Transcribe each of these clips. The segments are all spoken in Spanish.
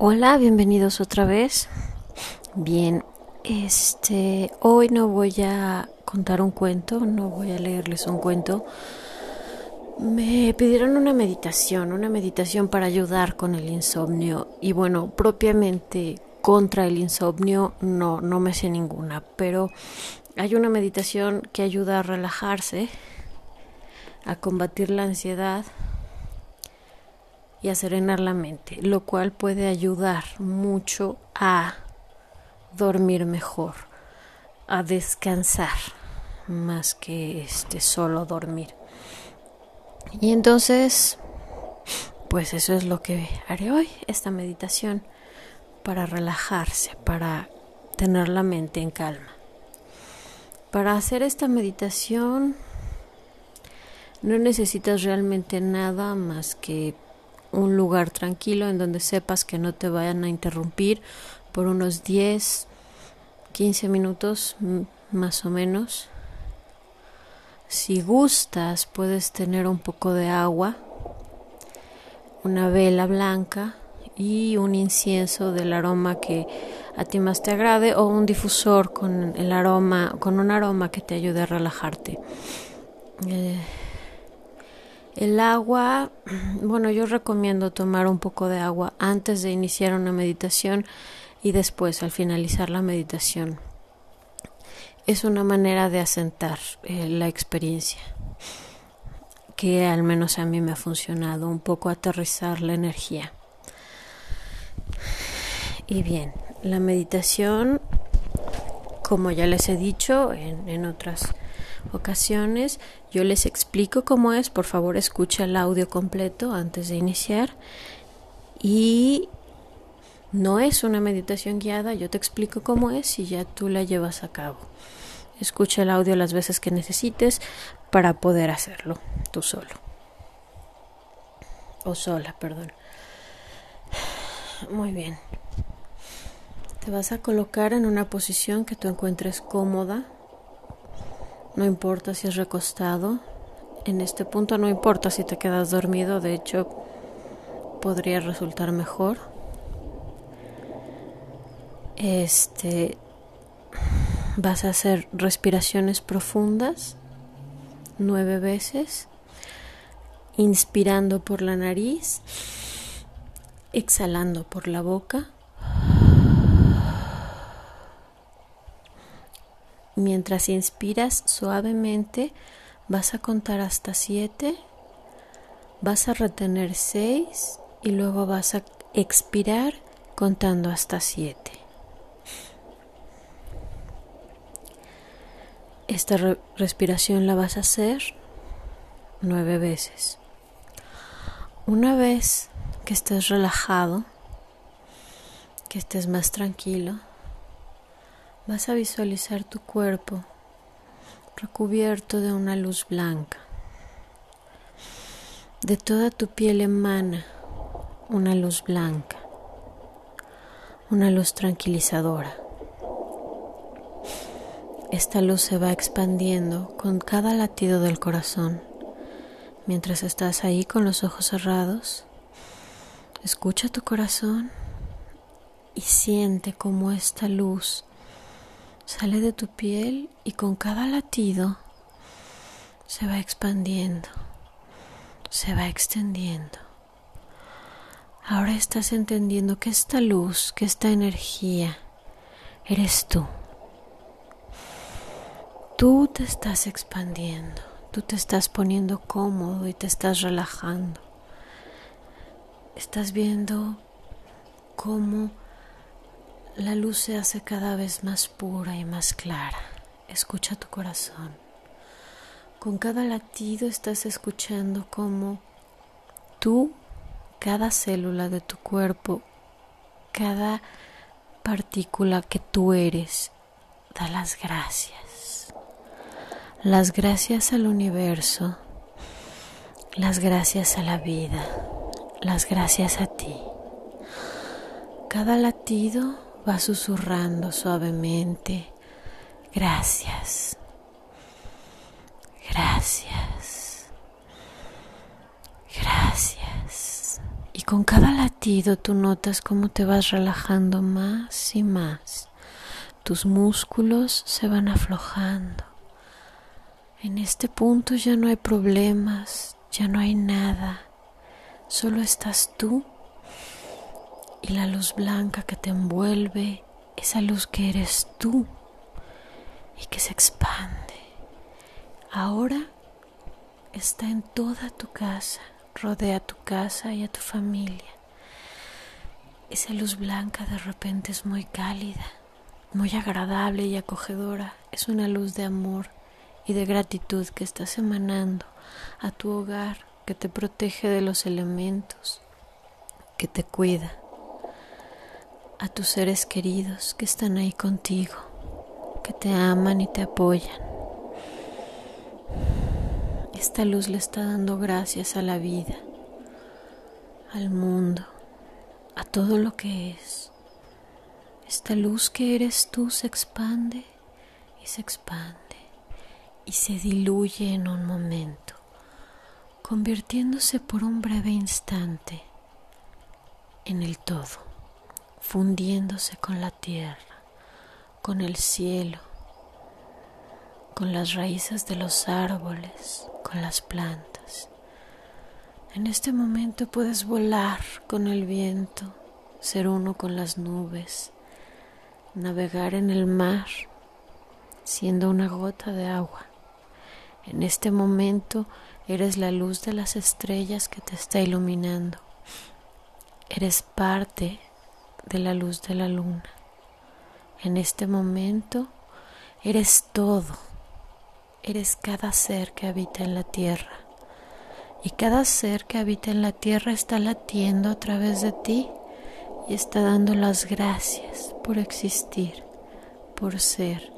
Hola, bienvenidos otra vez. Bien, este, hoy no voy a contar un cuento, no voy a leerles un cuento. Me pidieron una meditación, una meditación para ayudar con el insomnio y bueno, propiamente contra el insomnio no no me sé ninguna, pero hay una meditación que ayuda a relajarse, a combatir la ansiedad y a serenar la mente, lo cual puede ayudar mucho a dormir mejor, a descansar más que este solo dormir. Y entonces, pues eso es lo que haré hoy, esta meditación para relajarse, para tener la mente en calma. Para hacer esta meditación no necesitas realmente nada más que un lugar tranquilo en donde sepas que no te vayan a interrumpir por unos 10, 15 minutos más o menos. Si gustas, puedes tener un poco de agua, una vela blanca y un incienso del aroma que a ti más te agrade o un difusor con el aroma, con un aroma que te ayude a relajarte. Eh, el agua, bueno, yo recomiendo tomar un poco de agua antes de iniciar una meditación y después al finalizar la meditación. Es una manera de asentar eh, la experiencia que al menos a mí me ha funcionado, un poco aterrizar la energía. Y bien, la meditación, como ya les he dicho en, en otras ocasiones. Yo les explico cómo es, por favor escucha el audio completo antes de iniciar. Y no es una meditación guiada, yo te explico cómo es y ya tú la llevas a cabo. Escucha el audio las veces que necesites para poder hacerlo tú solo. O sola, perdón. Muy bien. Te vas a colocar en una posición que tú encuentres cómoda no importa si es recostado. En este punto no importa si te quedas dormido. De hecho, podría resultar mejor. Este. Vas a hacer respiraciones profundas nueve veces, inspirando por la nariz, exhalando por la boca. Mientras inspiras suavemente, vas a contar hasta 7, vas a retener 6 y luego vas a expirar contando hasta 7. Esta re respiración la vas a hacer nueve veces. Una vez que estés relajado, que estés más tranquilo, vas a visualizar tu cuerpo recubierto de una luz blanca. De toda tu piel emana una luz blanca, una luz tranquilizadora. Esta luz se va expandiendo con cada latido del corazón. Mientras estás ahí con los ojos cerrados, escucha tu corazón y siente cómo esta luz sale de tu piel y con cada latido se va expandiendo, se va extendiendo. Ahora estás entendiendo que esta luz, que esta energía, eres tú. Tú te estás expandiendo, tú te estás poniendo cómodo y te estás relajando. Estás viendo cómo la luz se hace cada vez más pura y más clara. Escucha tu corazón. Con cada latido estás escuchando cómo tú, cada célula de tu cuerpo, cada partícula que tú eres, da las gracias. Las gracias al universo, las gracias a la vida, las gracias a ti. Cada latido va susurrando suavemente, gracias, gracias, gracias. Y con cada latido tú notas cómo te vas relajando más y más. Tus músculos se van aflojando. En este punto ya no hay problemas, ya no hay nada. Solo estás tú y la luz blanca que te envuelve, esa luz que eres tú y que se expande. Ahora está en toda tu casa, rodea tu casa y a tu familia. Esa luz blanca de repente es muy cálida, muy agradable y acogedora. Es una luz de amor y de gratitud que estás emanando a tu hogar, que te protege de los elementos, que te cuida, a tus seres queridos que están ahí contigo, que te aman y te apoyan. Esta luz le está dando gracias a la vida, al mundo, a todo lo que es. Esta luz que eres tú se expande y se expande y se diluye en un momento, convirtiéndose por un breve instante en el todo, fundiéndose con la tierra, con el cielo, con las raíces de los árboles, con las plantas. En este momento puedes volar con el viento, ser uno con las nubes, navegar en el mar, siendo una gota de agua. En este momento eres la luz de las estrellas que te está iluminando. Eres parte de la luz de la luna. En este momento eres todo eres cada ser que habita en la tierra. Y cada ser que habita en la tierra está latiendo a través de ti y está dando las gracias por existir, por ser,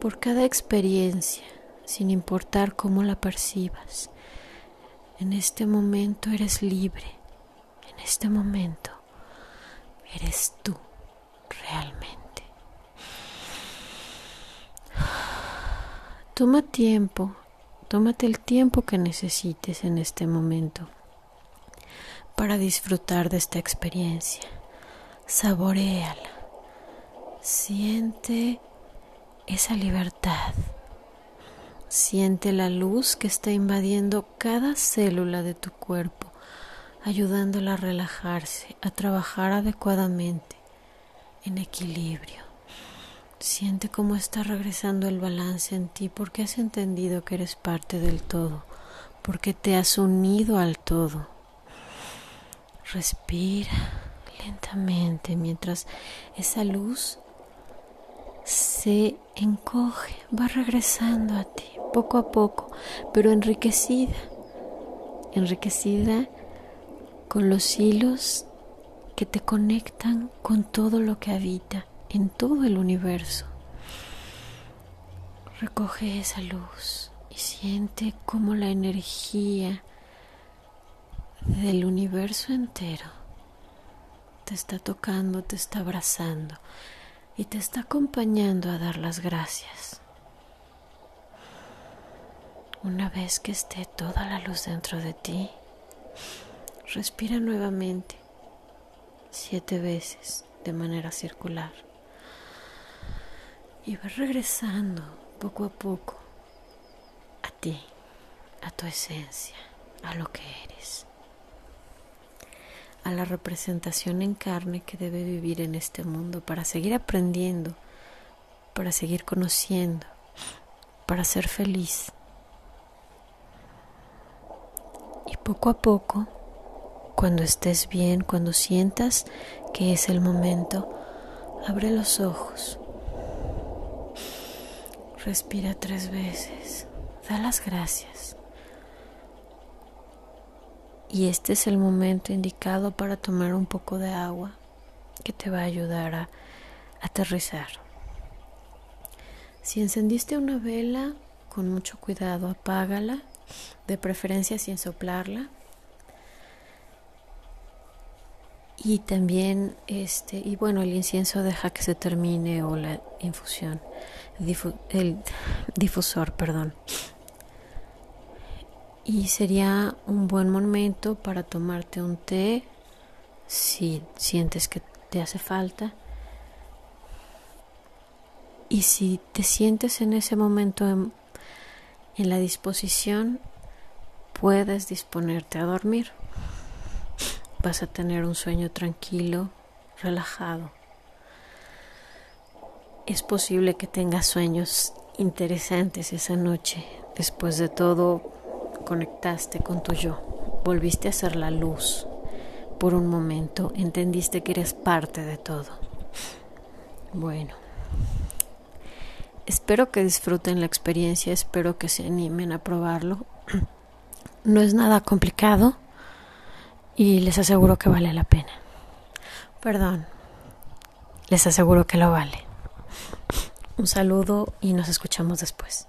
por cada experiencia, sin importar cómo la percibas. En este momento eres libre. En este momento eres tú realmente. Toma tiempo, tómate el tiempo que necesites en este momento para disfrutar de esta experiencia. Saboreala. Siente esa libertad. Siente la luz que está invadiendo cada célula de tu cuerpo, ayudándola a relajarse, a trabajar adecuadamente, en equilibrio. Siente cómo está regresando el balance en ti porque has entendido que eres parte del todo, porque te has unido al todo. Respira lentamente mientras esa luz se encoge, va regresando a ti poco a poco, pero enriquecida, enriquecida con los hilos que te conectan con todo lo que habita en todo el universo. Recoge esa luz y siente cómo la energía del universo entero te está tocando, te está abrazando y te está acompañando a dar las gracias. Una vez que esté toda la luz dentro de ti, respira nuevamente siete veces de manera circular y vas regresando poco a poco a ti, a tu esencia, a lo que eres, a la representación en carne que debe vivir en este mundo para seguir aprendiendo, para seguir conociendo, para ser feliz. Y poco a poco, cuando estés bien, cuando sientas que es el momento, abre los ojos Respira tres veces. Da las gracias. Y este es el momento indicado para tomar un poco de agua que te va a ayudar a aterrizar. Si encendiste una vela, con mucho cuidado apágala, de preferencia sin soplarla. Y también este y bueno, el incienso deja que se termine o la infusión el difusor, perdón. Y sería un buen momento para tomarte un té si sientes que te hace falta. Y si te sientes en ese momento en, la disposición, puedes disponerte a dormir. Vas a tener un sueño tranquilo, relajado. Es posible que tengas sueños interesantes esa noche. Después de todo, conectaste con tu yo. Volviste a ser la luz. Por un momento entendiste que eres parte de todo. Bueno. Espero que disfruten la experiencia, espero que se animen a probarlo. No es nada complicado y les aseguro que vale la pena. Perdón, les aseguro que lo vale. Un saludo y nos escuchamos después.